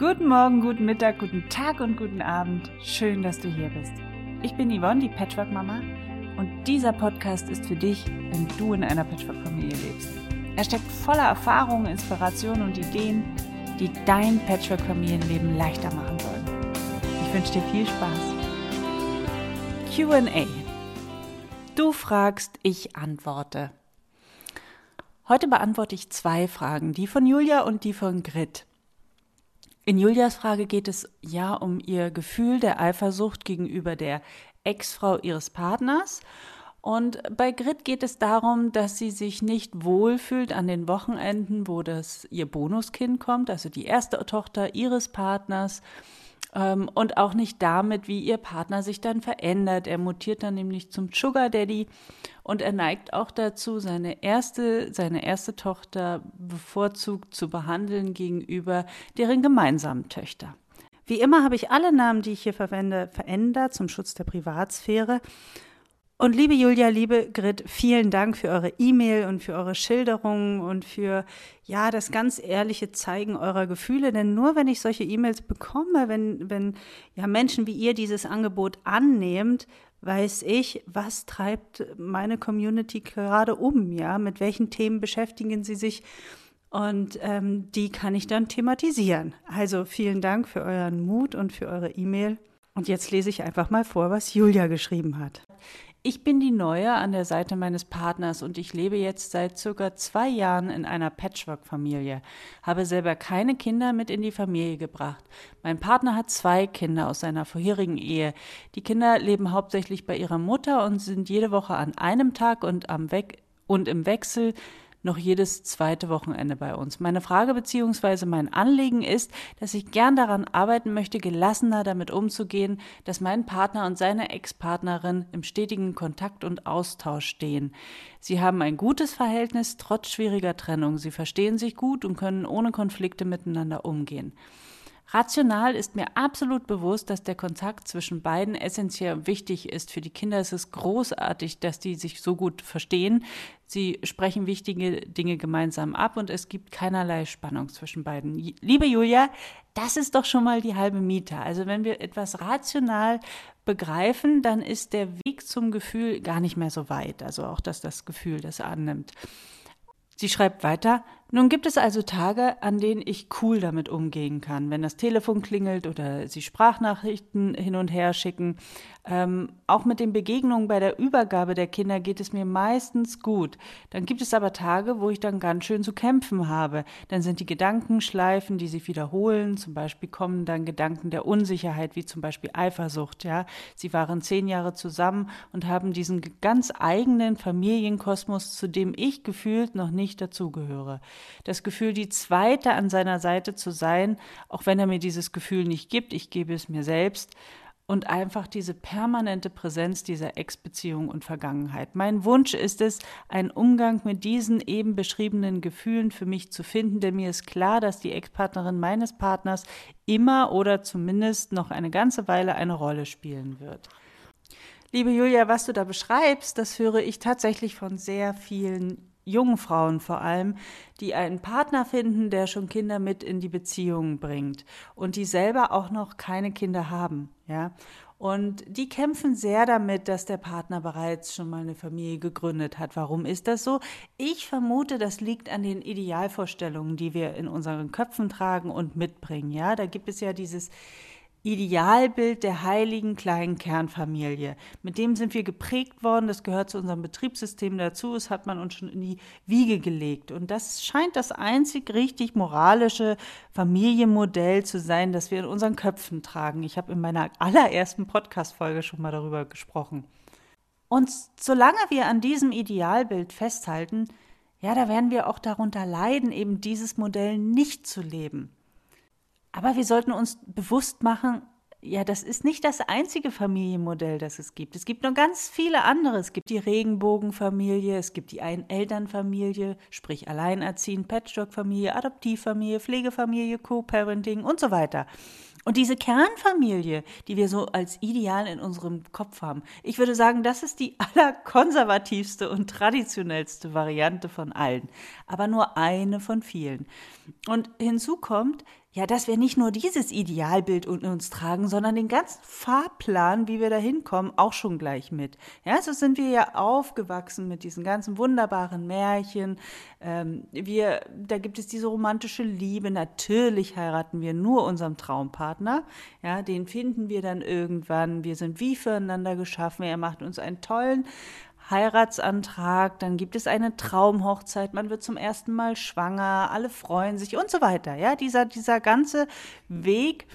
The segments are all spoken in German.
Guten Morgen, guten Mittag, guten Tag und guten Abend. Schön, dass du hier bist. Ich bin Yvonne, die Patchwork-Mama, und dieser Podcast ist für dich, wenn du in einer Patchwork-Familie lebst. Er steckt voller Erfahrungen, Inspirationen und Ideen, die dein Patchwork-Familienleben leichter machen sollen. Ich wünsche dir viel Spaß. QA. Du fragst, ich antworte. Heute beantworte ich zwei Fragen, die von Julia und die von Grit. In Julias Frage geht es ja um ihr Gefühl der Eifersucht gegenüber der Ex-Frau ihres Partners. Und bei Grit geht es darum, dass sie sich nicht wohlfühlt an den Wochenenden, wo das ihr Bonuskind kommt, also die erste Tochter ihres Partners ähm, und auch nicht damit, wie ihr Partner sich dann verändert. Er mutiert dann nämlich zum Sugar Daddy und er neigt auch dazu, seine erste, seine erste Tochter bevorzugt zu behandeln gegenüber deren gemeinsamen Töchter. Wie immer habe ich alle Namen, die ich hier verwende, verändert zum Schutz der Privatsphäre. Und liebe Julia, liebe Grit, vielen Dank für eure E-Mail und für eure Schilderungen und für ja das ganz ehrliche Zeigen eurer Gefühle. Denn nur wenn ich solche E-Mails bekomme, wenn wenn ja Menschen wie ihr dieses Angebot annehmt, weiß ich, was treibt meine Community gerade um, ja, mit welchen Themen beschäftigen sie sich und ähm, die kann ich dann thematisieren. Also vielen Dank für euren Mut und für eure E-Mail. Und jetzt lese ich einfach mal vor, was Julia geschrieben hat. Ich bin die Neue an der Seite meines Partners und ich lebe jetzt seit circa zwei Jahren in einer Patchwork-Familie, habe selber keine Kinder mit in die Familie gebracht. Mein Partner hat zwei Kinder aus seiner vorherigen Ehe. Die Kinder leben hauptsächlich bei ihrer Mutter und sind jede Woche an einem Tag und, am We und im Wechsel noch jedes zweite Wochenende bei uns. Meine Frage bzw. mein Anliegen ist, dass ich gern daran arbeiten möchte, gelassener damit umzugehen, dass mein Partner und seine Ex-Partnerin im stetigen Kontakt und Austausch stehen. Sie haben ein gutes Verhältnis trotz schwieriger Trennung. Sie verstehen sich gut und können ohne Konflikte miteinander umgehen. Rational ist mir absolut bewusst, dass der Kontakt zwischen beiden essentiell wichtig ist. Für die Kinder ist es großartig, dass die sich so gut verstehen. Sie sprechen wichtige Dinge gemeinsam ab und es gibt keinerlei Spannung zwischen beiden. Liebe Julia, das ist doch schon mal die halbe Miete. Also wenn wir etwas rational begreifen, dann ist der Weg zum Gefühl gar nicht mehr so weit. Also auch, dass das Gefühl das annimmt. Sie schreibt weiter, nun gibt es also Tage, an denen ich cool damit umgehen kann, wenn das Telefon klingelt oder Sie Sprachnachrichten hin und her schicken. Ähm, auch mit den Begegnungen bei der Übergabe der Kinder geht es mir meistens gut. Dann gibt es aber Tage, wo ich dann ganz schön zu kämpfen habe. Dann sind die Gedankenschleifen, die sich wiederholen. Zum Beispiel kommen dann Gedanken der Unsicherheit, wie zum Beispiel Eifersucht. Ja, sie waren zehn Jahre zusammen und haben diesen ganz eigenen Familienkosmos, zu dem ich gefühlt noch nicht dazugehöre das Gefühl, die Zweite an seiner Seite zu sein, auch wenn er mir dieses Gefühl nicht gibt, ich gebe es mir selbst, und einfach diese permanente Präsenz dieser Ex-Beziehung und Vergangenheit. Mein Wunsch ist es, einen Umgang mit diesen eben beschriebenen Gefühlen für mich zu finden, denn mir ist klar, dass die Ex-Partnerin meines Partners immer oder zumindest noch eine ganze Weile eine Rolle spielen wird. Liebe Julia, was du da beschreibst, das höre ich tatsächlich von sehr vielen jungen Frauen vor allem, die einen Partner finden, der schon Kinder mit in die Beziehung bringt und die selber auch noch keine Kinder haben, ja. Und die kämpfen sehr damit, dass der Partner bereits schon mal eine Familie gegründet hat. Warum ist das so? Ich vermute, das liegt an den Idealvorstellungen, die wir in unseren Köpfen tragen und mitbringen. Ja, da gibt es ja dieses Idealbild der heiligen kleinen Kernfamilie. Mit dem sind wir geprägt worden, das gehört zu unserem Betriebssystem dazu, das hat man uns schon in die Wiege gelegt. Und das scheint das einzig richtig moralische Familienmodell zu sein, das wir in unseren Köpfen tragen. Ich habe in meiner allerersten Podcast-Folge schon mal darüber gesprochen. Und solange wir an diesem Idealbild festhalten, ja, da werden wir auch darunter leiden, eben dieses Modell nicht zu leben. Aber wir sollten uns bewusst machen, ja, das ist nicht das einzige Familienmodell, das es gibt. Es gibt noch ganz viele andere. Es gibt die Regenbogenfamilie, es gibt die Einelternfamilie, sprich Alleinerziehend, Patchwork-Familie, Adoptivfamilie, Pflegefamilie, Co-Parenting und so weiter. Und diese Kernfamilie, die wir so als Ideal in unserem Kopf haben, ich würde sagen, das ist die allerkonservativste und traditionellste Variante von allen, aber nur eine von vielen. Und hinzu kommt, ja, dass wir nicht nur dieses Idealbild in uns tragen, sondern den ganzen Fahrplan, wie wir da hinkommen, auch schon gleich mit. Ja, so sind wir ja aufgewachsen mit diesen ganzen wunderbaren Märchen. Ähm, wir, da gibt es diese romantische Liebe. Natürlich heiraten wir nur unserem Traumpartner. Ja, den finden wir dann irgendwann. Wir sind wie füreinander geschaffen. Er macht uns einen tollen Heiratsantrag, dann gibt es eine Traumhochzeit, man wird zum ersten Mal schwanger, alle freuen sich und so weiter. Ja, dieser, dieser ganze Weg,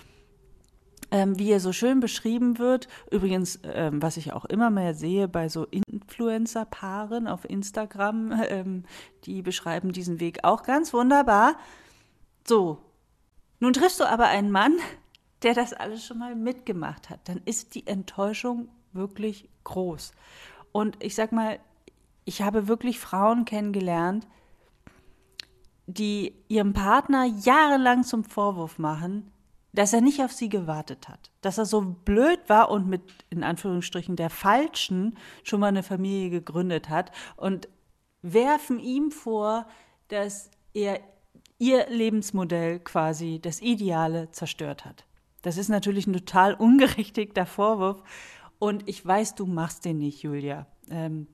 ähm, wie er so schön beschrieben wird. Übrigens, ähm, was ich auch immer mehr sehe bei so Influencer-Paaren auf Instagram, ähm, die beschreiben diesen Weg auch ganz wunderbar. So, nun triffst du aber einen Mann, der das alles schon mal mitgemacht hat. Dann ist die Enttäuschung wirklich groß. Und ich sag mal, ich habe wirklich Frauen kennengelernt, die ihrem Partner jahrelang zum Vorwurf machen, dass er nicht auf sie gewartet hat, dass er so blöd war und mit in Anführungsstrichen der falschen schon mal eine Familie gegründet hat und werfen ihm vor, dass er ihr Lebensmodell quasi das Ideale zerstört hat. Das ist natürlich ein total ungerechtigter Vorwurf und ich weiß, du machst den nicht, Julia. Ähm,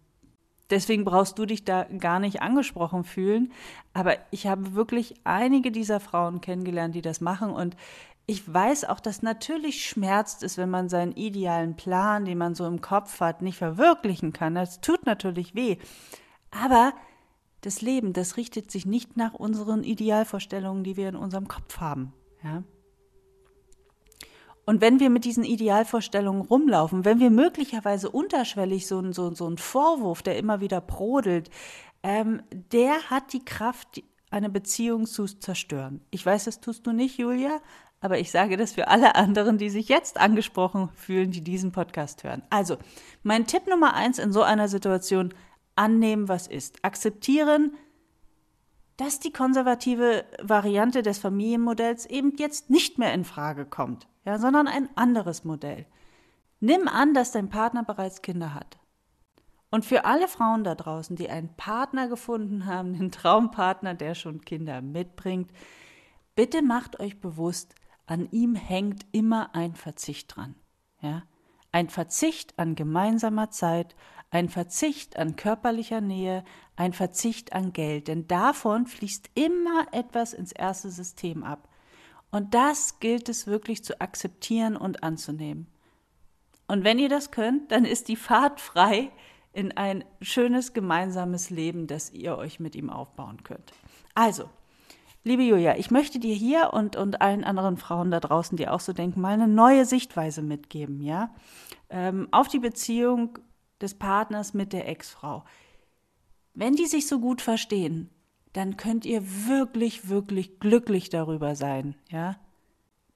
deswegen brauchst du dich da gar nicht angesprochen fühlen. Aber ich habe wirklich einige dieser Frauen kennengelernt, die das machen. Und ich weiß auch, dass natürlich schmerzt es, wenn man seinen idealen Plan, den man so im Kopf hat, nicht verwirklichen kann. Das tut natürlich weh. Aber das Leben, das richtet sich nicht nach unseren Idealvorstellungen, die wir in unserem Kopf haben. Ja? Und wenn wir mit diesen Idealvorstellungen rumlaufen, wenn wir möglicherweise unterschwellig so, ein, so, so einen Vorwurf, der immer wieder brodelt, ähm, der hat die Kraft, eine Beziehung zu zerstören. Ich weiß, das tust du nicht, Julia, aber ich sage das für alle anderen, die sich jetzt angesprochen fühlen, die diesen Podcast hören. Also, mein Tipp Nummer eins in so einer Situation, annehmen, was ist. Akzeptieren, dass die konservative Variante des Familienmodells eben jetzt nicht mehr in Frage kommt ja, sondern ein anderes Modell. Nimm an, dass dein Partner bereits Kinder hat. Und für alle Frauen da draußen, die einen Partner gefunden haben, einen Traumpartner, der schon Kinder mitbringt, bitte macht euch bewusst, an ihm hängt immer ein Verzicht dran. Ja? Ein Verzicht an gemeinsamer Zeit, ein Verzicht an körperlicher Nähe, ein Verzicht an Geld, denn davon fließt immer etwas ins erste System ab. Und das gilt es wirklich zu akzeptieren und anzunehmen. Und wenn ihr das könnt, dann ist die Fahrt frei in ein schönes gemeinsames Leben, das ihr euch mit ihm aufbauen könnt. Also, liebe Julia, ich möchte dir hier und, und allen anderen Frauen da draußen, die auch so denken, mal eine neue Sichtweise mitgeben, ja, ähm, auf die Beziehung des Partners mit der Ex-Frau. Wenn die sich so gut verstehen, dann könnt ihr wirklich, wirklich glücklich darüber sein, ja?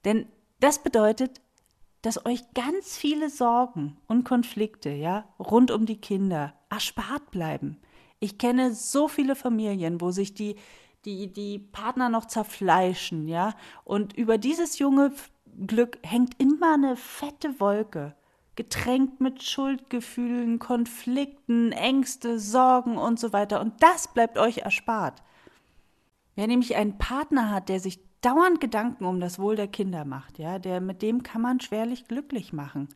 Denn das bedeutet, dass euch ganz viele Sorgen und Konflikte, ja, rund um die Kinder erspart bleiben. Ich kenne so viele Familien, wo sich die, die, die Partner noch zerfleischen, ja, und über dieses junge Glück hängt immer eine fette Wolke, getränkt mit Schuldgefühlen, Konflikten, Ängste, Sorgen und so weiter. Und das bleibt euch erspart. Wer nämlich einen Partner hat, der sich dauernd Gedanken um das Wohl der Kinder macht, ja, der mit dem kann man schwerlich glücklich machen.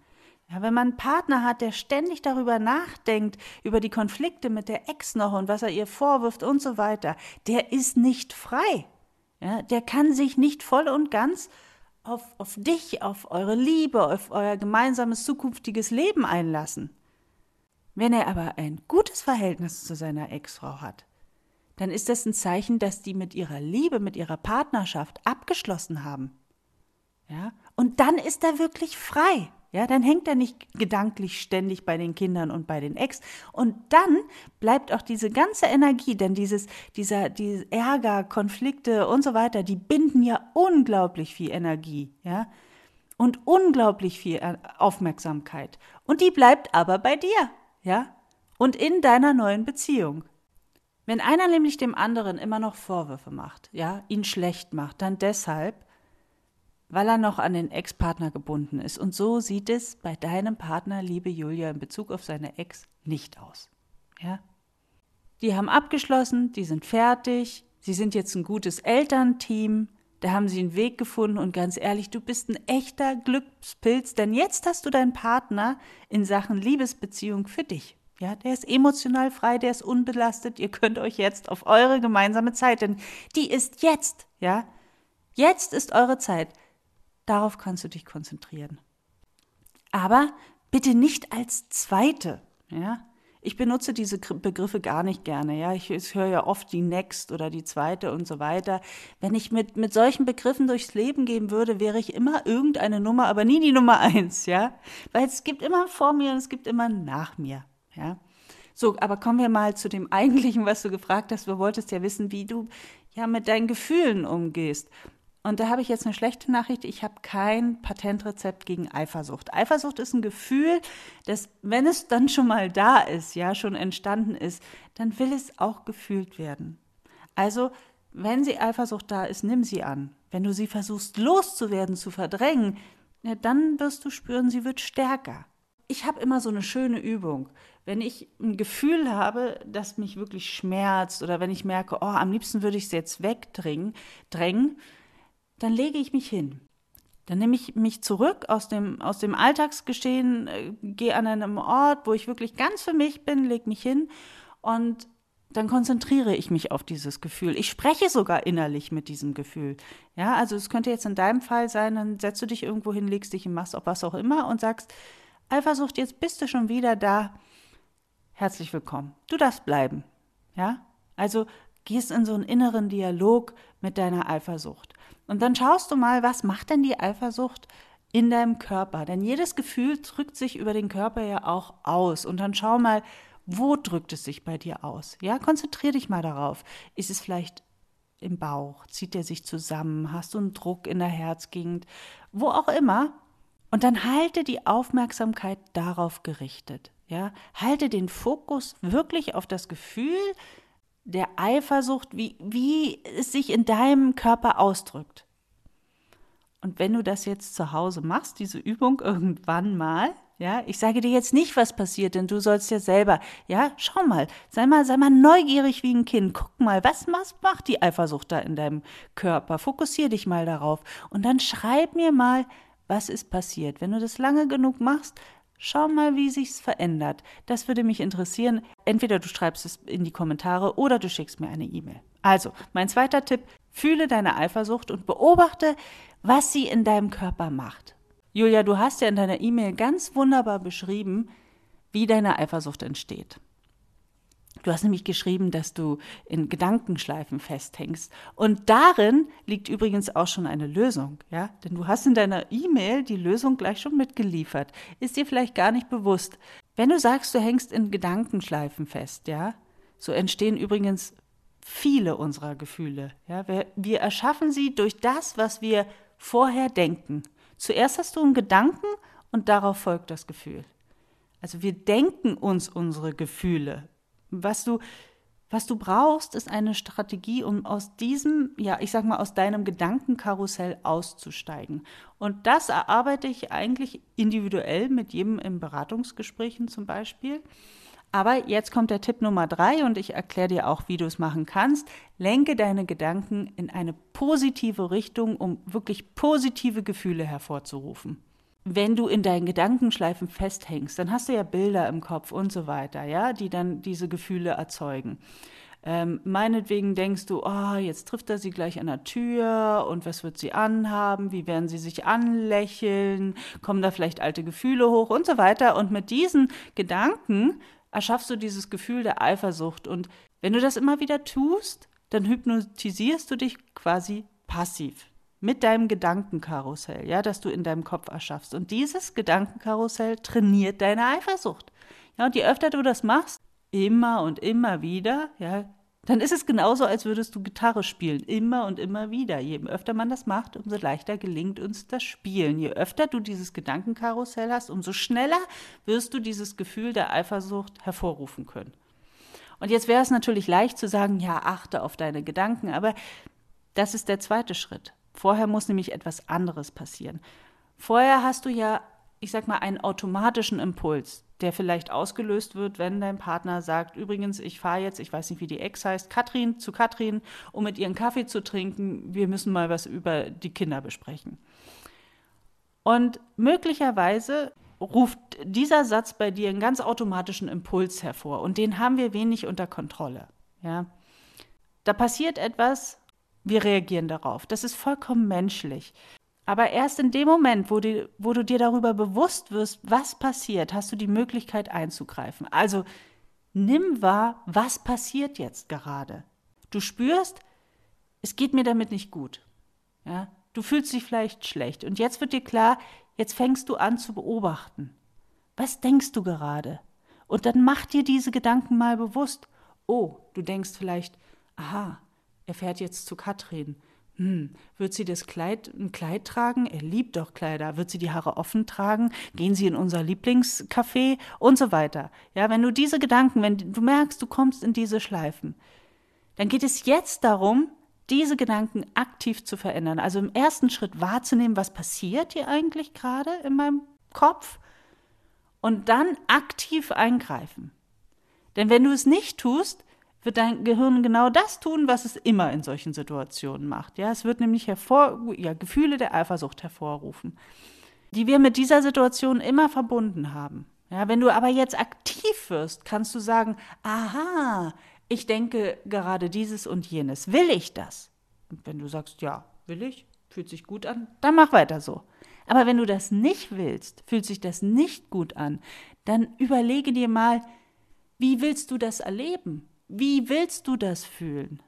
Ja, wenn man einen Partner hat, der ständig darüber nachdenkt, über die Konflikte mit der Ex noch und was er ihr vorwirft und so weiter, der ist nicht frei. Ja, der kann sich nicht voll und ganz auf, auf dich, auf eure Liebe, auf euer gemeinsames zukünftiges Leben einlassen. Wenn er aber ein gutes Verhältnis zu seiner Ex-Frau hat, dann ist das ein Zeichen, dass die mit ihrer Liebe, mit ihrer Partnerschaft abgeschlossen haben. Ja? Und dann ist er wirklich frei. Ja, dann hängt er nicht gedanklich ständig bei den Kindern und bei den Ex. Und dann bleibt auch diese ganze Energie, denn dieses, dieser, diese Ärger, Konflikte und so weiter, die binden ja unglaublich viel Energie, ja, und unglaublich viel Aufmerksamkeit. Und die bleibt aber bei dir, ja, und in deiner neuen Beziehung. Wenn einer nämlich dem anderen immer noch Vorwürfe macht, ja, ihn schlecht macht, dann deshalb, weil er noch an den Ex-Partner gebunden ist. Und so sieht es bei deinem Partner, liebe Julia, in Bezug auf seine Ex nicht aus. Ja? Die haben abgeschlossen, die sind fertig, sie sind jetzt ein gutes Elternteam, da haben sie einen Weg gefunden und ganz ehrlich, du bist ein echter Glückspilz, denn jetzt hast du deinen Partner in Sachen Liebesbeziehung für dich. Ja, der ist emotional frei, der ist unbelastet. Ihr könnt euch jetzt auf eure gemeinsame Zeit, denn die ist jetzt, ja. Jetzt ist eure Zeit. Darauf kannst du dich konzentrieren. Aber bitte nicht als zweite, ja. Ich benutze diese Begriffe gar nicht gerne. Ja, ich, ich höre ja oft die Next oder die zweite und so weiter. Wenn ich mit, mit solchen Begriffen durchs Leben gehen würde, wäre ich immer irgendeine Nummer, aber nie die Nummer eins. Ja, weil es gibt immer vor mir und es gibt immer nach mir. Ja, so, aber kommen wir mal zu dem eigentlichen, was du gefragt hast. Du wolltest ja wissen, wie du ja mit deinen Gefühlen umgehst. Und da habe ich jetzt eine schlechte Nachricht. Ich habe kein Patentrezept gegen Eifersucht. Eifersucht ist ein Gefühl, dass, wenn es dann schon mal da ist, ja, schon entstanden ist, dann will es auch gefühlt werden. Also, wenn sie Eifersucht da ist, nimm sie an. Wenn du sie versuchst loszuwerden, zu verdrängen, ja, dann wirst du spüren, sie wird stärker. Ich habe immer so eine schöne Übung. Wenn ich ein Gefühl habe, das mich wirklich schmerzt oder wenn ich merke, oh, am liebsten würde ich es jetzt wegdrängen, drängen, dann lege ich mich hin. Dann nehme ich mich zurück aus dem, aus dem Alltagsgeschehen, äh, gehe an einem Ort, wo ich wirklich ganz für mich bin, lege mich hin und dann konzentriere ich mich auf dieses Gefühl. Ich spreche sogar innerlich mit diesem Gefühl. Ja, also es könnte jetzt in deinem Fall sein, dann setzt du dich irgendwo hin, legst dich hin, machst auch was auch immer und sagst, Eifersucht, jetzt bist du schon wieder da. Herzlich willkommen. Du darfst bleiben. Ja? Also gehst in so einen inneren Dialog mit deiner Eifersucht. Und dann schaust du mal, was macht denn die Eifersucht in deinem Körper? Denn jedes Gefühl drückt sich über den Körper ja auch aus. Und dann schau mal, wo drückt es sich bei dir aus? Ja, konzentrier dich mal darauf. Ist es vielleicht im Bauch? Zieht er sich zusammen? Hast du einen Druck in der Herzgegend? Wo auch immer. Und dann halte die Aufmerksamkeit darauf gerichtet. Ja, halte den Fokus wirklich auf das Gefühl, der Eifersucht, wie, wie es sich in deinem Körper ausdrückt. Und wenn du das jetzt zu Hause machst, diese Übung irgendwann mal, ja, ich sage dir jetzt nicht, was passiert, denn du sollst ja selber, ja, schau mal, sei mal, sei mal neugierig wie ein Kind, guck mal, was, was macht die Eifersucht da in deinem Körper? Fokussier dich mal darauf und dann schreib mir mal, was ist passiert. Wenn du das lange genug machst, Schau mal, wie sich's verändert. Das würde mich interessieren. Entweder du schreibst es in die Kommentare oder du schickst mir eine E-Mail. Also, mein zweiter Tipp, fühle deine Eifersucht und beobachte, was sie in deinem Körper macht. Julia, du hast ja in deiner E-Mail ganz wunderbar beschrieben, wie deine Eifersucht entsteht. Du hast nämlich geschrieben, dass du in Gedankenschleifen festhängst. Und darin liegt übrigens auch schon eine Lösung, ja? Denn du hast in deiner E-Mail die Lösung gleich schon mitgeliefert. Ist dir vielleicht gar nicht bewusst. Wenn du sagst, du hängst in Gedankenschleifen fest, ja? So entstehen übrigens viele unserer Gefühle, ja? Wir, wir erschaffen sie durch das, was wir vorher denken. Zuerst hast du einen Gedanken und darauf folgt das Gefühl. Also wir denken uns unsere Gefühle was du, was du brauchst, ist eine Strategie, um aus diesem, ja, ich sag mal, aus deinem Gedankenkarussell auszusteigen. Und das erarbeite ich eigentlich individuell mit jedem in Beratungsgesprächen zum Beispiel. Aber jetzt kommt der Tipp Nummer drei und ich erkläre dir auch, wie du es machen kannst. Lenke deine Gedanken in eine positive Richtung, um wirklich positive Gefühle hervorzurufen wenn du in deinen Gedankenschleifen festhängst, dann hast du ja Bilder im Kopf und so weiter, ja, die dann diese Gefühle erzeugen. Ähm, meinetwegen denkst du, oh, jetzt trifft er sie gleich an der Tür und was wird sie anhaben, wie werden sie sich anlächeln, kommen da vielleicht alte Gefühle hoch und so weiter. Und mit diesen Gedanken erschaffst du dieses Gefühl der Eifersucht. Und wenn du das immer wieder tust, dann hypnotisierst du dich quasi passiv mit deinem Gedankenkarussell, ja, das du in deinem Kopf erschaffst. Und dieses Gedankenkarussell trainiert deine Eifersucht. Ja, und je öfter du das machst, immer und immer wieder, ja, dann ist es genauso, als würdest du Gitarre spielen, immer und immer wieder. Je öfter man das macht, umso leichter gelingt uns das Spielen. Je öfter du dieses Gedankenkarussell hast, umso schneller wirst du dieses Gefühl der Eifersucht hervorrufen können. Und jetzt wäre es natürlich leicht zu sagen, ja, achte auf deine Gedanken, aber das ist der zweite Schritt. Vorher muss nämlich etwas anderes passieren. Vorher hast du ja ich sag mal, einen automatischen Impuls, der vielleicht ausgelöst wird, wenn dein Partner sagt, übrigens, ich fahre jetzt, ich weiß nicht, wie die Ex heißt, Katrin zu Katrin, um mit ihren Kaffee zu trinken, wir müssen mal was über die Kinder besprechen. Und möglicherweise ruft dieser Satz bei dir einen ganz automatischen Impuls hervor und den haben wir wenig unter Kontrolle. Ja? Da passiert etwas, wir reagieren darauf. Das ist vollkommen menschlich. Aber erst in dem Moment, wo du, wo du dir darüber bewusst wirst, was passiert, hast du die Möglichkeit einzugreifen. Also nimm wahr, was passiert jetzt gerade. Du spürst, es geht mir damit nicht gut. Ja? Du fühlst dich vielleicht schlecht. Und jetzt wird dir klar, jetzt fängst du an zu beobachten. Was denkst du gerade? Und dann mach dir diese Gedanken mal bewusst. Oh, du denkst vielleicht, aha, er fährt jetzt zu Katrin. Hm, wird sie das Kleid, ein Kleid tragen? Er liebt doch Kleider. Wird sie die Haare offen tragen? Gehen sie in unser Lieblingscafé? Und so weiter. Ja, wenn du diese Gedanken, wenn du merkst, du kommst in diese Schleifen, dann geht es jetzt darum, diese Gedanken aktiv zu verändern. Also im ersten Schritt wahrzunehmen, was passiert hier eigentlich gerade in meinem Kopf und dann aktiv eingreifen. Denn wenn du es nicht tust, wird dein Gehirn genau das tun, was es immer in solchen Situationen macht. Ja, es wird nämlich hervor, ja, Gefühle der Eifersucht hervorrufen, die wir mit dieser Situation immer verbunden haben. Ja, wenn du aber jetzt aktiv wirst, kannst du sagen, aha, ich denke gerade dieses und jenes. Will ich das? Und wenn du sagst, ja, will ich, fühlt sich gut an, dann mach weiter so. Aber wenn du das nicht willst, fühlt sich das nicht gut an, dann überlege dir mal, wie willst du das erleben? Wie willst du das fühlen?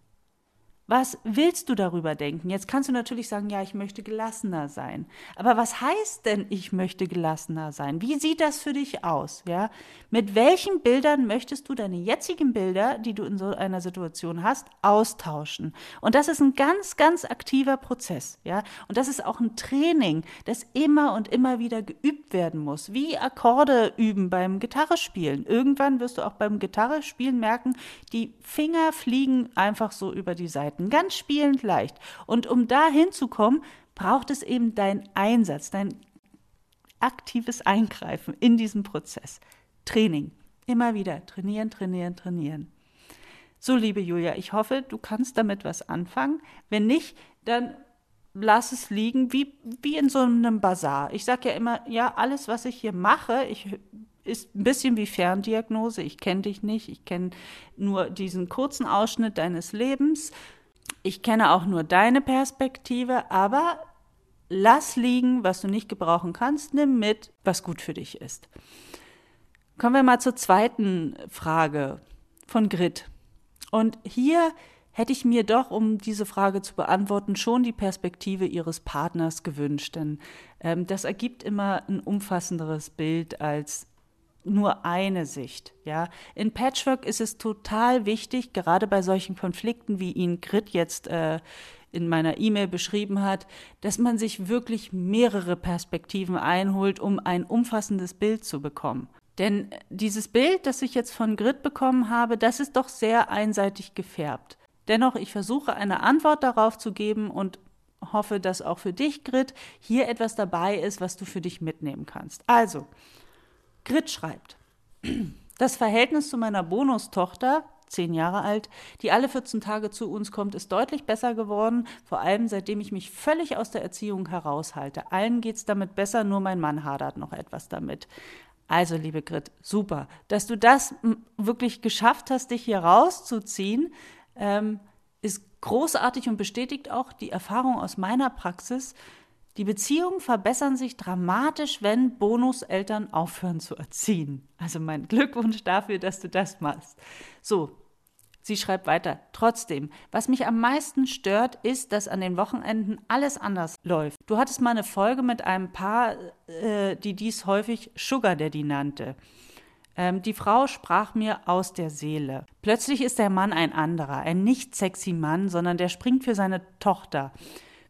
Was willst du darüber denken? Jetzt kannst du natürlich sagen, ja, ich möchte gelassener sein. Aber was heißt denn, ich möchte gelassener sein? Wie sieht das für dich aus? Ja? Mit welchen Bildern möchtest du deine jetzigen Bilder, die du in so einer Situation hast, austauschen? Und das ist ein ganz, ganz aktiver Prozess. Ja? Und das ist auch ein Training, das immer und immer wieder geübt werden muss. Wie Akkorde üben beim Gitarrespielen. Irgendwann wirst du auch beim Gitarrespielen merken, die Finger fliegen einfach so über die Seiten Seiten, ganz spielend leicht. Und um da hinzukommen, braucht es eben dein Einsatz, dein aktives Eingreifen in diesen Prozess. Training. Immer wieder trainieren, trainieren, trainieren. So, liebe Julia, ich hoffe, du kannst damit was anfangen. Wenn nicht, dann lass es liegen, wie, wie in so einem Bazar. Ich sage ja immer, ja, alles, was ich hier mache, ich ist ein bisschen wie Ferndiagnose. Ich kenne dich nicht, ich kenne nur diesen kurzen Ausschnitt deines Lebens ich kenne auch nur deine Perspektive, aber lass liegen, was du nicht gebrauchen kannst, nimm mit, was gut für dich ist. Kommen wir mal zur zweiten Frage von Grit. Und hier hätte ich mir doch, um diese Frage zu beantworten, schon die Perspektive ihres Partners gewünscht. Denn ähm, das ergibt immer ein umfassenderes Bild als nur eine Sicht. Ja, in Patchwork ist es total wichtig, gerade bei solchen Konflikten, wie ihn Grit jetzt äh, in meiner E-Mail beschrieben hat, dass man sich wirklich mehrere Perspektiven einholt, um ein umfassendes Bild zu bekommen. Denn dieses Bild, das ich jetzt von Grit bekommen habe, das ist doch sehr einseitig gefärbt. Dennoch, ich versuche eine Antwort darauf zu geben und hoffe, dass auch für dich, Grit, hier etwas dabei ist, was du für dich mitnehmen kannst. Also, Grit schreibt, das Verhältnis zu meiner Bonustochter, zehn Jahre alt, die alle 14 Tage zu uns kommt, ist deutlich besser geworden, vor allem seitdem ich mich völlig aus der Erziehung heraushalte. Allen geht's damit besser, nur mein Mann hadert noch etwas damit. Also, liebe Grit, super, dass du das wirklich geschafft hast, dich hier rauszuziehen, ähm, ist großartig und bestätigt auch die Erfahrung aus meiner Praxis, die Beziehungen verbessern sich dramatisch, wenn Bonuseltern aufhören zu erziehen. Also mein Glückwunsch dafür, dass du das machst. So, sie schreibt weiter. Trotzdem, was mich am meisten stört, ist, dass an den Wochenenden alles anders läuft. Du hattest mal eine Folge mit einem Paar, äh, die dies häufig Sugar Daddy nannte. Ähm, die Frau sprach mir aus der Seele. Plötzlich ist der Mann ein anderer, ein nicht sexy Mann, sondern der springt für seine Tochter.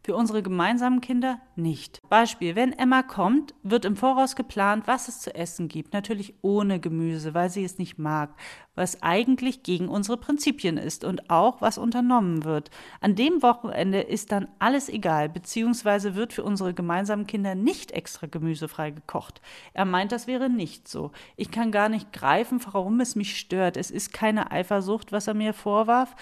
Für unsere gemeinsamen Kinder nicht. Beispiel, wenn Emma kommt, wird im Voraus geplant, was es zu essen gibt. Natürlich ohne Gemüse, weil sie es nicht mag, was eigentlich gegen unsere Prinzipien ist und auch was unternommen wird. An dem Wochenende ist dann alles egal, beziehungsweise wird für unsere gemeinsamen Kinder nicht extra gemüsefrei gekocht. Er meint, das wäre nicht so. Ich kann gar nicht greifen, warum es mich stört. Es ist keine Eifersucht, was er mir vorwarf,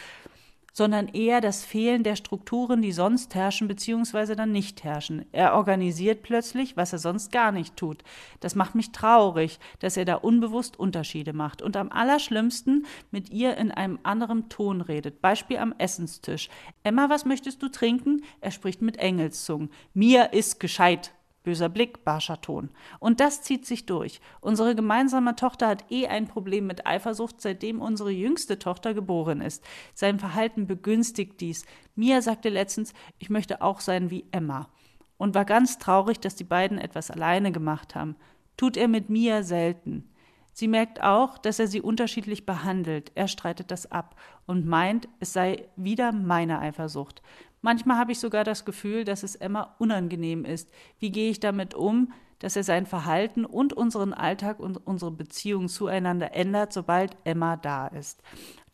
sondern eher das Fehlen der Strukturen, die sonst herrschen bzw. dann nicht herrschen. Er organisiert plötzlich, was er sonst gar nicht tut. Das macht mich traurig, dass er da unbewusst Unterschiede macht und am allerschlimmsten mit ihr in einem anderen Ton redet. Beispiel am Essenstisch. Emma, was möchtest du trinken? Er spricht mit Engelszungen. Mir ist gescheit. Böser Blick, barscher Ton. Und das zieht sich durch. Unsere gemeinsame Tochter hat eh ein Problem mit Eifersucht, seitdem unsere jüngste Tochter geboren ist. Sein Verhalten begünstigt dies. Mia sagte letztens, ich möchte auch sein wie Emma. Und war ganz traurig, dass die beiden etwas alleine gemacht haben. Tut er mit Mia selten. Sie merkt auch, dass er sie unterschiedlich behandelt. Er streitet das ab und meint, es sei wieder meine Eifersucht. Manchmal habe ich sogar das Gefühl, dass es Emma unangenehm ist. Wie gehe ich damit um, dass er sein Verhalten und unseren Alltag und unsere Beziehung zueinander ändert, sobald Emma da ist?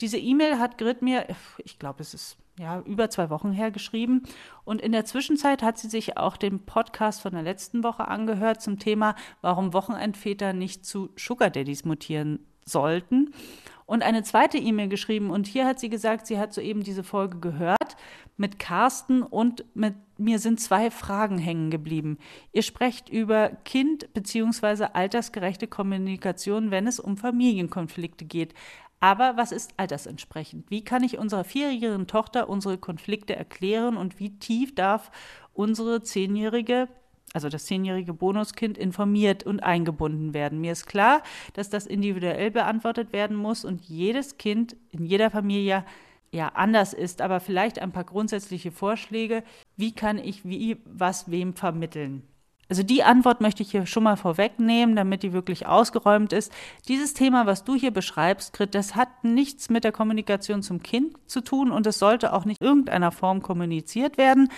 Diese E-Mail hat Grit mir, ich glaube, es ist ja, über zwei Wochen her geschrieben. Und in der Zwischenzeit hat sie sich auch den Podcast von der letzten Woche angehört zum Thema, warum Wochenendväter nicht zu Sugar Daddies mutieren sollten und eine zweite E-Mail geschrieben. Und hier hat sie gesagt, sie hat soeben diese Folge gehört mit Carsten und mit mir sind zwei Fragen hängen geblieben. Ihr sprecht über Kind- bzw. altersgerechte Kommunikation, wenn es um Familienkonflikte geht. Aber was ist altersentsprechend? Wie kann ich unserer vierjährigen Tochter unsere Konflikte erklären und wie tief darf unsere zehnjährige also das zehnjährige Bonuskind, informiert und eingebunden werden. Mir ist klar, dass das individuell beantwortet werden muss und jedes Kind in jeder Familie ja anders ist, aber vielleicht ein paar grundsätzliche Vorschläge, wie kann ich wie was wem vermitteln. Also die Antwort möchte ich hier schon mal vorwegnehmen, damit die wirklich ausgeräumt ist. Dieses Thema, was du hier beschreibst, Grit, das hat nichts mit der Kommunikation zum Kind zu tun und es sollte auch nicht in irgendeiner Form kommuniziert werden.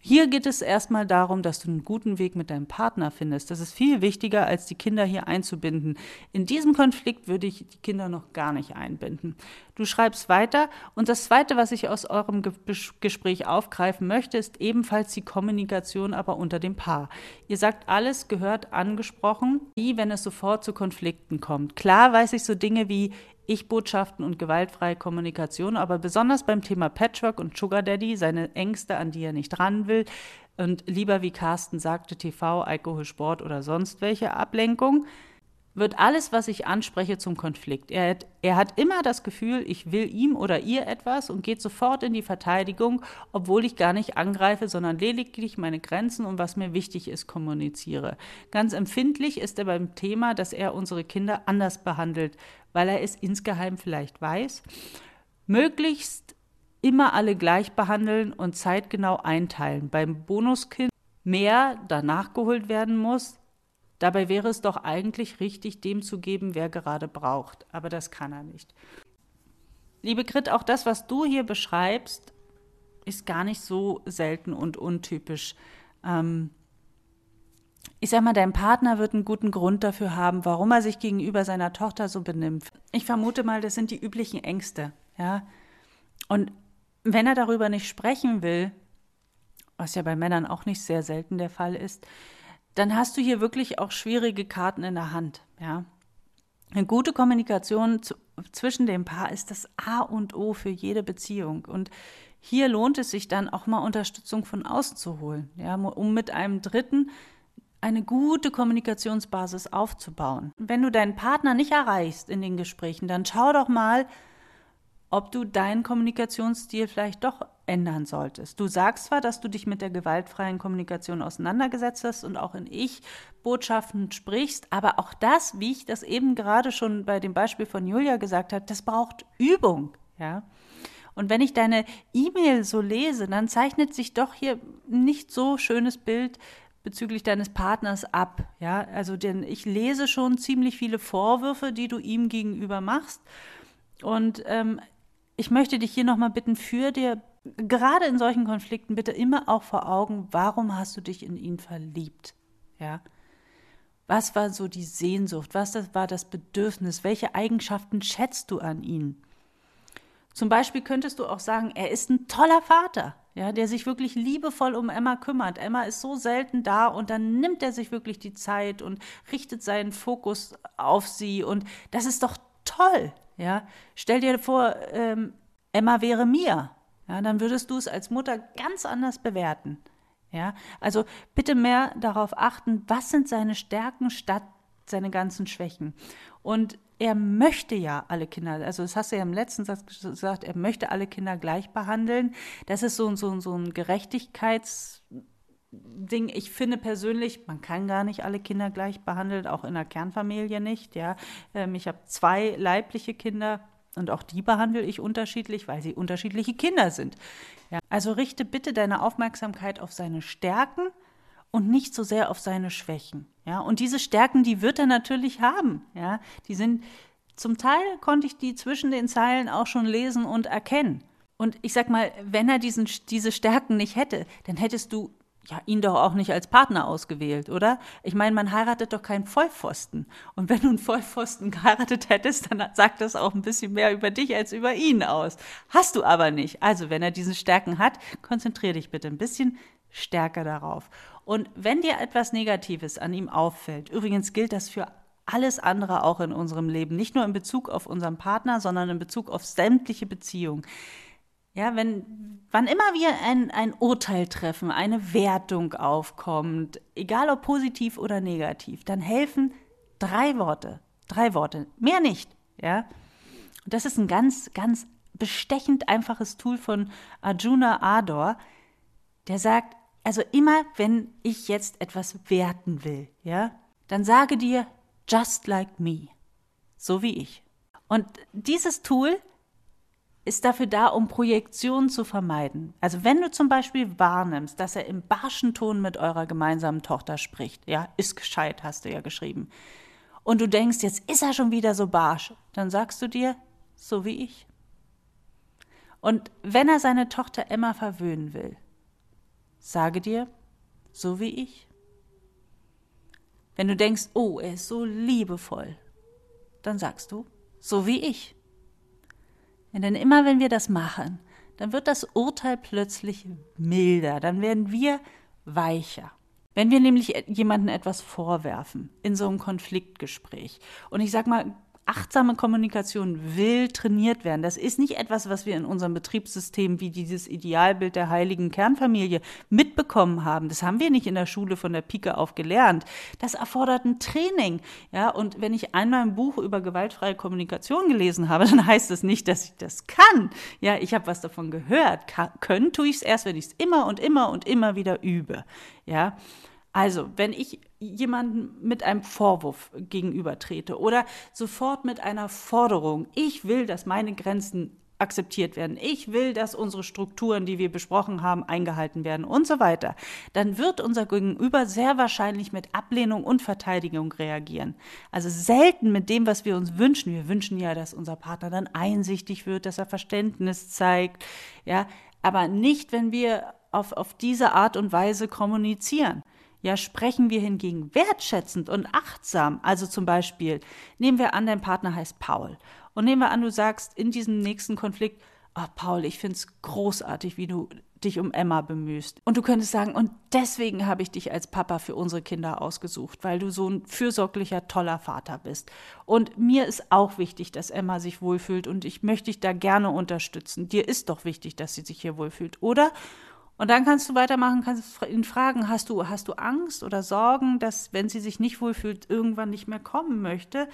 Hier geht es erstmal darum, dass du einen guten Weg mit deinem Partner findest. Das ist viel wichtiger, als die Kinder hier einzubinden. In diesem Konflikt würde ich die Kinder noch gar nicht einbinden. Du schreibst weiter und das Zweite, was ich aus eurem Ge Gespräch aufgreifen möchte, ist ebenfalls die Kommunikation, aber unter dem Paar. Ihr sagt, alles gehört angesprochen, wie wenn es sofort zu Konflikten kommt. Klar weiß ich so Dinge wie, ich-Botschaften und gewaltfreie Kommunikation, aber besonders beim Thema Patchwork und Sugar Daddy, seine Ängste, an die er nicht ran will, und lieber, wie Carsten sagte, TV, Alkohol, Sport oder sonst welche Ablenkung, wird alles, was ich anspreche, zum Konflikt. Er hat, er hat immer das Gefühl, ich will ihm oder ihr etwas und geht sofort in die Verteidigung, obwohl ich gar nicht angreife, sondern lediglich meine Grenzen und was mir wichtig ist, kommuniziere. Ganz empfindlich ist er beim Thema, dass er unsere Kinder anders behandelt, weil er es insgeheim vielleicht weiß. Möglichst immer alle gleich behandeln und zeitgenau einteilen. Beim Bonuskind mehr danach geholt werden muss, Dabei wäre es doch eigentlich richtig, dem zu geben, wer gerade braucht. Aber das kann er nicht. Liebe Grit, auch das, was du hier beschreibst, ist gar nicht so selten und untypisch. Ähm, ich sag mal, dein Partner wird einen guten Grund dafür haben, warum er sich gegenüber seiner Tochter so benimmt. Ich vermute mal, das sind die üblichen Ängste, ja. Und wenn er darüber nicht sprechen will, was ja bei Männern auch nicht sehr selten der Fall ist, dann hast du hier wirklich auch schwierige Karten in der Hand. Ja? Eine gute Kommunikation zwischen dem Paar ist das A und O für jede Beziehung. Und hier lohnt es sich dann auch mal Unterstützung von außen zu holen, ja, um mit einem Dritten eine gute Kommunikationsbasis aufzubauen. Wenn du deinen Partner nicht erreichst in den Gesprächen, dann schau doch mal, ob du deinen Kommunikationsstil vielleicht doch ändern solltest. Du sagst zwar, dass du dich mit der gewaltfreien Kommunikation auseinandergesetzt hast und auch in Ich-Botschaften sprichst, aber auch das, wie ich das eben gerade schon bei dem Beispiel von Julia gesagt habe, das braucht Übung, ja. Und wenn ich deine E-Mail so lese, dann zeichnet sich doch hier nicht so schönes Bild bezüglich deines Partners ab, ja. Also denn ich lese schon ziemlich viele Vorwürfe, die du ihm gegenüber machst. Und ähm, ich möchte dich hier nochmal bitten, führ dir gerade in solchen Konflikten bitte immer auch vor Augen, warum hast du dich in ihn verliebt? Ja. Was war so die Sehnsucht? Was das war das Bedürfnis? Welche Eigenschaften schätzt du an ihm? Zum Beispiel könntest du auch sagen, er ist ein toller Vater, ja, der sich wirklich liebevoll um Emma kümmert. Emma ist so selten da und dann nimmt er sich wirklich die Zeit und richtet seinen Fokus auf sie und das ist doch toll, ja. Stell dir vor, ähm, Emma wäre mir, ja, dann würdest du es als Mutter ganz anders bewerten. Ja, also bitte mehr darauf achten, was sind seine Stärken statt seine ganzen Schwächen. Und er möchte ja alle Kinder, also das hast du ja im letzten Satz gesagt, er möchte alle Kinder gleich behandeln. Das ist so, so, so ein Gerechtigkeitsding. Ich finde persönlich, man kann gar nicht alle Kinder gleich behandeln, auch in der Kernfamilie nicht. Ja, ähm, ich habe zwei leibliche Kinder und auch die behandle ich unterschiedlich, weil sie unterschiedliche Kinder sind. Ja, also richte bitte deine Aufmerksamkeit auf seine Stärken und nicht so sehr auf seine Schwächen. Ja, und diese Stärken, die wird er natürlich haben. Ja, die sind zum Teil konnte ich die zwischen den Zeilen auch schon lesen und erkennen. Und ich sag mal, wenn er diesen, diese Stärken nicht hätte, dann hättest du ja, ihn doch auch nicht als Partner ausgewählt, oder? Ich meine, man heiratet doch keinen Vollpfosten. Und wenn du einen Vollpfosten geheiratet hättest, dann sagt das auch ein bisschen mehr über dich als über ihn aus. Hast du aber nicht. Also, wenn er diese Stärken hat, konzentriere dich bitte ein bisschen stärker darauf. Und wenn dir etwas Negatives an ihm auffällt, übrigens gilt das für alles andere auch in unserem Leben, nicht nur in Bezug auf unseren Partner, sondern in Bezug auf sämtliche Beziehungen ja, wenn, wann immer wir ein, ein Urteil treffen, eine Wertung aufkommt, egal ob positiv oder negativ, dann helfen drei Worte. Drei Worte. Mehr nicht. Ja. Und das ist ein ganz, ganz bestechend einfaches Tool von Arjuna Ador, der sagt, also immer wenn ich jetzt etwas werten will, ja, dann sage dir, just like me. So wie ich. Und dieses Tool ist dafür da, um Projektion zu vermeiden. Also wenn du zum Beispiel wahrnimmst, dass er im barschen Ton mit eurer gemeinsamen Tochter spricht, ja, ist gescheit, hast du ja geschrieben, und du denkst, jetzt ist er schon wieder so barsch, dann sagst du dir, so wie ich. Und wenn er seine Tochter Emma verwöhnen will, sage dir, so wie ich. Wenn du denkst, oh, er ist so liebevoll, dann sagst du, so wie ich. Denn immer wenn wir das machen, dann wird das Urteil plötzlich milder, dann werden wir weicher. Wenn wir nämlich jemanden etwas vorwerfen in so einem Konfliktgespräch und ich sag mal achtsame Kommunikation will trainiert werden. Das ist nicht etwas, was wir in unserem Betriebssystem wie dieses Idealbild der heiligen Kernfamilie mitbekommen haben. Das haben wir nicht in der Schule von der Pike auf gelernt. Das erfordert ein Training. Ja, und wenn ich einmal ein Buch über gewaltfreie Kommunikation gelesen habe, dann heißt das nicht, dass ich das kann. Ja, ich habe was davon gehört. können tue ich es erst, wenn ich es immer und immer und immer wieder übe. Ja, also, wenn ich jemanden mit einem Vorwurf gegenübertrete oder sofort mit einer Forderung, ich will, dass meine Grenzen akzeptiert werden, ich will, dass unsere Strukturen, die wir besprochen haben, eingehalten werden und so weiter, dann wird unser Gegenüber sehr wahrscheinlich mit Ablehnung und Verteidigung reagieren. Also selten mit dem, was wir uns wünschen. Wir wünschen ja, dass unser Partner dann einsichtig wird, dass er Verständnis zeigt, ja, aber nicht, wenn wir auf, auf diese Art und Weise kommunizieren. Ja, sprechen wir hingegen wertschätzend und achtsam, also zum Beispiel, nehmen wir an, dein Partner heißt Paul. Und nehmen wir an, du sagst in diesem nächsten Konflikt, oh Paul, ich finde es großartig, wie du dich um Emma bemühst. Und du könntest sagen, und deswegen habe ich dich als Papa für unsere Kinder ausgesucht, weil du so ein fürsorglicher, toller Vater bist. Und mir ist auch wichtig, dass Emma sich wohlfühlt und ich möchte dich da gerne unterstützen. Dir ist doch wichtig, dass sie sich hier wohlfühlt, oder? Und dann kannst du weitermachen, kannst ihn fragen, hast du, hast du Angst oder Sorgen, dass, wenn sie sich nicht wohlfühlt, irgendwann nicht mehr kommen möchte?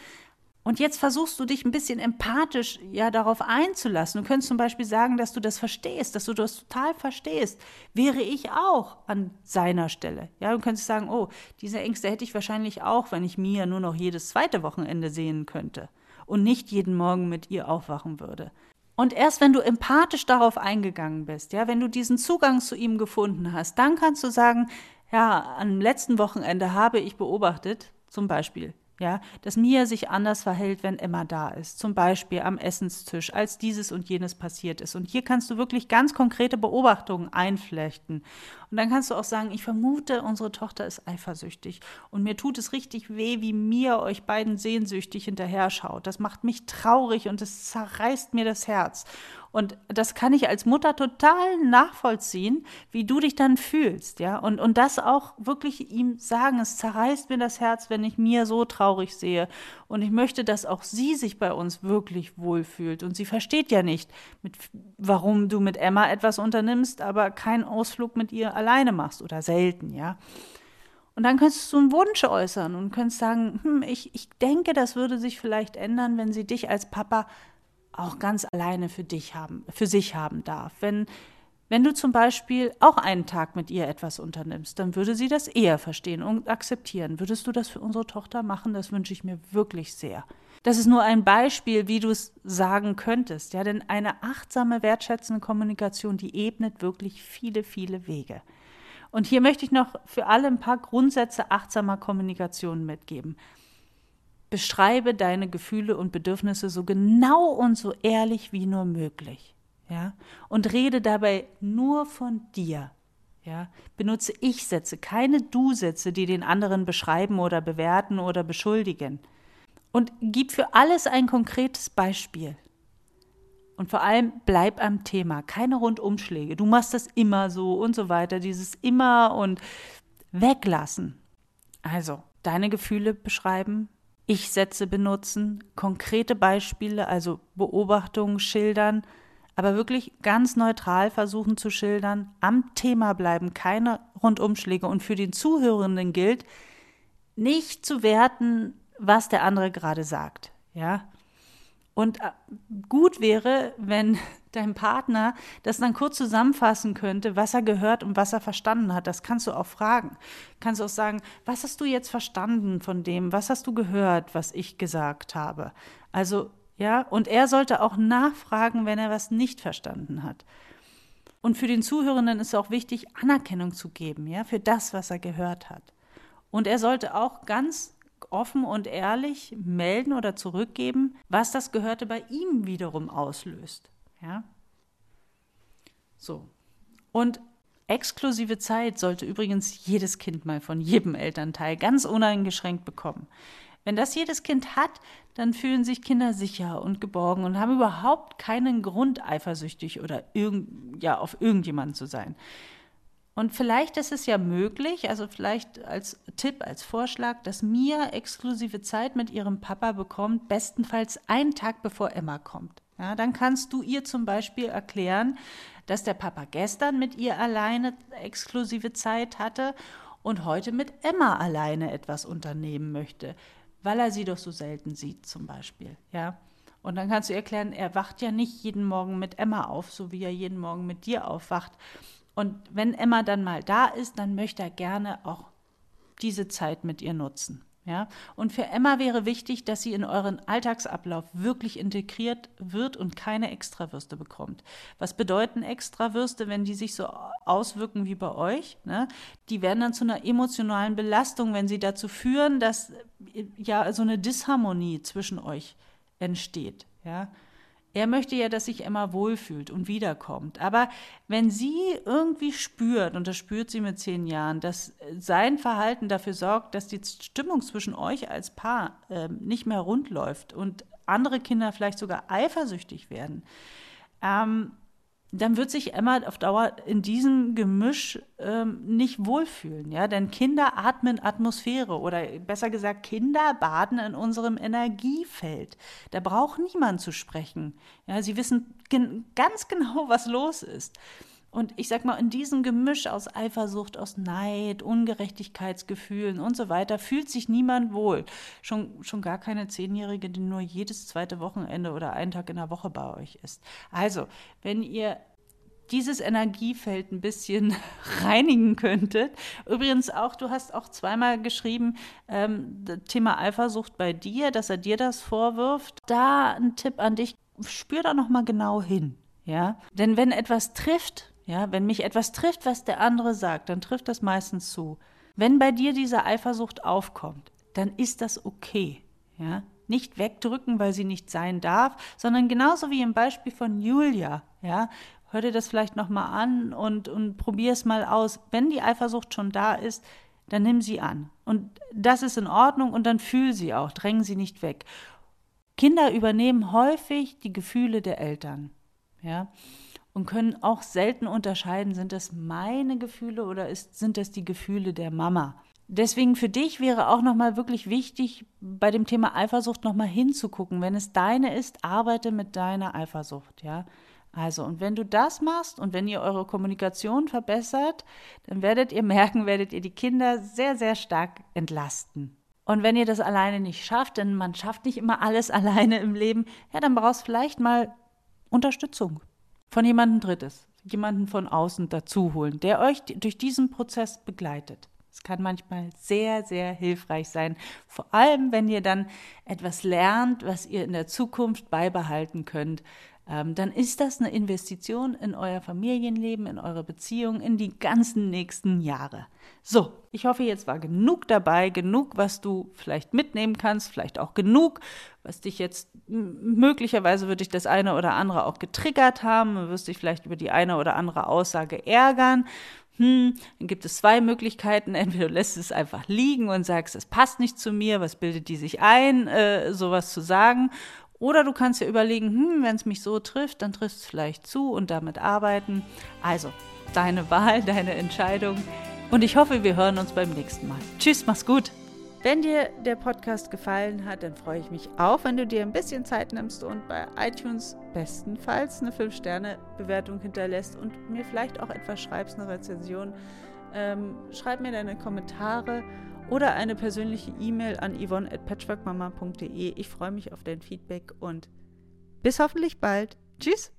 Und jetzt versuchst du dich ein bisschen empathisch ja darauf einzulassen. Du könntest zum Beispiel sagen, dass du das verstehst, dass du das total verstehst. Wäre ich auch an seiner Stelle. Ja, du könntest sagen, oh, diese Ängste hätte ich wahrscheinlich auch, wenn ich Mia nur noch jedes zweite Wochenende sehen könnte und nicht jeden Morgen mit ihr aufwachen würde. Und erst wenn du empathisch darauf eingegangen bist, ja, wenn du diesen Zugang zu ihm gefunden hast, dann kannst du sagen, ja, am letzten Wochenende habe ich beobachtet, zum Beispiel, Ja, dass Mia sich anders verhält, wenn Emma da ist. Zum Beispiel am Essenstisch, als dieses und jenes passiert ist. Und hier kannst du wirklich ganz konkrete Beobachtungen einflechten. Und dann kannst du auch sagen, ich vermute, unsere Tochter ist eifersüchtig. Und mir tut es richtig weh, wie Mia euch beiden sehnsüchtig hinterher schaut. Das macht mich traurig und es zerreißt mir das Herz. Und das kann ich als Mutter total nachvollziehen, wie du dich dann fühlst, ja. Und, und das auch wirklich ihm sagen, es zerreißt mir das Herz, wenn ich mir so traurig sehe. Und ich möchte, dass auch sie sich bei uns wirklich wohlfühlt. Und sie versteht ja nicht, mit, warum du mit Emma etwas unternimmst, aber keinen Ausflug mit ihr alleine machst oder selten, ja. Und dann könntest du einen Wunsch äußern und könntest sagen, hm, ich, ich denke, das würde sich vielleicht ändern, wenn sie dich als Papa auch ganz alleine für dich haben, für sich haben darf. Wenn, wenn du zum Beispiel auch einen Tag mit ihr etwas unternimmst, dann würde sie das eher verstehen und akzeptieren. Würdest du das für unsere Tochter machen? Das wünsche ich mir wirklich sehr. Das ist nur ein Beispiel, wie du es sagen könntest. Ja, denn eine achtsame, wertschätzende Kommunikation, die ebnet wirklich viele, viele Wege. Und hier möchte ich noch für alle ein paar Grundsätze achtsamer Kommunikation mitgeben. Beschreibe deine Gefühle und Bedürfnisse so genau und so ehrlich wie nur möglich. Ja? Und rede dabei nur von dir. Ja? Benutze Ich-Sätze, keine Du-Sätze, die den anderen beschreiben oder bewerten oder beschuldigen. Und gib für alles ein konkretes Beispiel. Und vor allem bleib am Thema, keine Rundumschläge. Du machst das immer so und so weiter, dieses immer und weglassen. Also, deine Gefühle beschreiben, ich-Sätze benutzen, konkrete Beispiele, also Beobachtungen schildern, aber wirklich ganz neutral versuchen zu schildern, am Thema bleiben, keine Rundumschläge. Und für den Zuhörenden gilt, nicht zu werten, was der andere gerade sagt. Ja, und äh, gut wäre, wenn dein Partner das dann kurz zusammenfassen könnte, was er gehört und was er verstanden hat. Das kannst du auch fragen. Kannst du auch sagen, was hast du jetzt verstanden von dem? Was hast du gehört, was ich gesagt habe? Also, ja, und er sollte auch nachfragen, wenn er was nicht verstanden hat. Und für den Zuhörenden ist auch wichtig, Anerkennung zu geben, ja, für das, was er gehört hat. Und er sollte auch ganz offen und ehrlich melden oder zurückgeben, was das Gehörte bei ihm wiederum auslöst. Ja? So. Und exklusive Zeit sollte übrigens jedes Kind mal von jedem Elternteil ganz uneingeschränkt bekommen. Wenn das jedes Kind hat, dann fühlen sich Kinder sicher und geborgen und haben überhaupt keinen Grund, eifersüchtig oder irgend, ja, auf irgendjemanden zu sein. Und vielleicht ist es ja möglich, also vielleicht als Tipp, als Vorschlag, dass Mia exklusive Zeit mit ihrem Papa bekommt, bestenfalls einen Tag bevor Emma kommt. Ja, dann kannst du ihr zum Beispiel erklären, dass der Papa gestern mit ihr alleine exklusive Zeit hatte und heute mit Emma alleine etwas unternehmen möchte, weil er sie doch so selten sieht, zum Beispiel. Ja. Und dann kannst du erklären, er wacht ja nicht jeden Morgen mit Emma auf, so wie er jeden Morgen mit dir aufwacht. Und wenn Emma dann mal da ist, dann möchte er gerne auch diese Zeit mit ihr nutzen. Ja? Und für Emma wäre wichtig, dass sie in euren Alltagsablauf wirklich integriert wird und keine Extrawürste bekommt. Was bedeuten Extrawürste, wenn die sich so auswirken wie bei euch? Ne? Die werden dann zu einer emotionalen Belastung, wenn sie dazu führen, dass ja so eine Disharmonie zwischen euch entsteht. Ja? Er möchte ja, dass sich Emma wohlfühlt und wiederkommt. Aber wenn sie irgendwie spürt, und das spürt sie mit zehn Jahren, dass sein Verhalten dafür sorgt, dass die Stimmung zwischen euch als Paar äh, nicht mehr rund läuft und andere Kinder vielleicht sogar eifersüchtig werden, ähm, dann wird sich Emma auf Dauer in diesem Gemisch ähm, nicht wohlfühlen, ja, denn Kinder atmen Atmosphäre oder besser gesagt Kinder baden in unserem Energiefeld. Da braucht niemand zu sprechen. Ja, sie wissen gen ganz genau, was los ist. Und ich sag mal, in diesem Gemisch aus Eifersucht, aus Neid, Ungerechtigkeitsgefühlen und so weiter fühlt sich niemand wohl. Schon, schon gar keine Zehnjährige, die nur jedes zweite Wochenende oder einen Tag in der Woche bei euch ist. Also, wenn ihr dieses Energiefeld ein bisschen reinigen könntet. Übrigens auch, du hast auch zweimal geschrieben, ähm, Thema Eifersucht bei dir, dass er dir das vorwirft. Da ein Tipp an dich, spür da noch mal genau hin. Ja, denn wenn etwas trifft, ja, wenn mich etwas trifft, was der andere sagt, dann trifft das meistens zu. Wenn bei dir diese Eifersucht aufkommt, dann ist das okay. Ja? Nicht wegdrücken, weil sie nicht sein darf, sondern genauso wie im Beispiel von Julia. Ja? Hör dir das vielleicht nochmal an und, und probier es mal aus. Wenn die Eifersucht schon da ist, dann nimm sie an. Und das ist in Ordnung und dann fühl sie auch, dräng sie nicht weg. Kinder übernehmen häufig die Gefühle der Eltern. Ja? Und können auch selten unterscheiden, sind das meine Gefühle oder ist, sind das die Gefühle der Mama. Deswegen für dich wäre auch nochmal wirklich wichtig, bei dem Thema Eifersucht nochmal hinzugucken. Wenn es deine ist, arbeite mit deiner Eifersucht, ja. Also, und wenn du das machst und wenn ihr eure Kommunikation verbessert, dann werdet ihr merken, werdet ihr die Kinder sehr, sehr stark entlasten. Und wenn ihr das alleine nicht schafft, denn man schafft nicht immer alles alleine im Leben, ja, dann brauchst du vielleicht mal Unterstützung von jemandem Drittes, jemanden von außen dazu holen, der euch durch diesen Prozess begleitet. Es kann manchmal sehr, sehr hilfreich sein, vor allem wenn ihr dann etwas lernt, was ihr in der Zukunft beibehalten könnt. Ähm, dann ist das eine Investition in euer Familienleben, in eure Beziehung, in die ganzen nächsten Jahre. So, ich hoffe, jetzt war genug dabei, genug, was du vielleicht mitnehmen kannst, vielleicht auch genug, was dich jetzt möglicherweise würde dich das eine oder andere auch getriggert haben, wirst dich vielleicht über die eine oder andere Aussage ärgern hm, dann gibt es zwei Möglichkeiten. Entweder du lässt es einfach liegen und sagst, es passt nicht zu mir, was bildet die sich ein, äh, sowas zu sagen. Oder du kannst dir überlegen, hm, wenn es mich so trifft, dann trifft es vielleicht zu und damit arbeiten. Also, deine Wahl, deine Entscheidung. Und ich hoffe, wir hören uns beim nächsten Mal. Tschüss, mach's gut. Wenn dir der Podcast gefallen hat, dann freue ich mich auch, wenn du dir ein bisschen Zeit nimmst und bei iTunes bestenfalls eine 5-Sterne-Bewertung hinterlässt und mir vielleicht auch etwas schreibst, eine Rezension. Ähm, schreib mir deine Kommentare oder eine persönliche E-Mail an yvonne.patchworkmama.de. Ich freue mich auf dein Feedback und bis hoffentlich bald. Tschüss!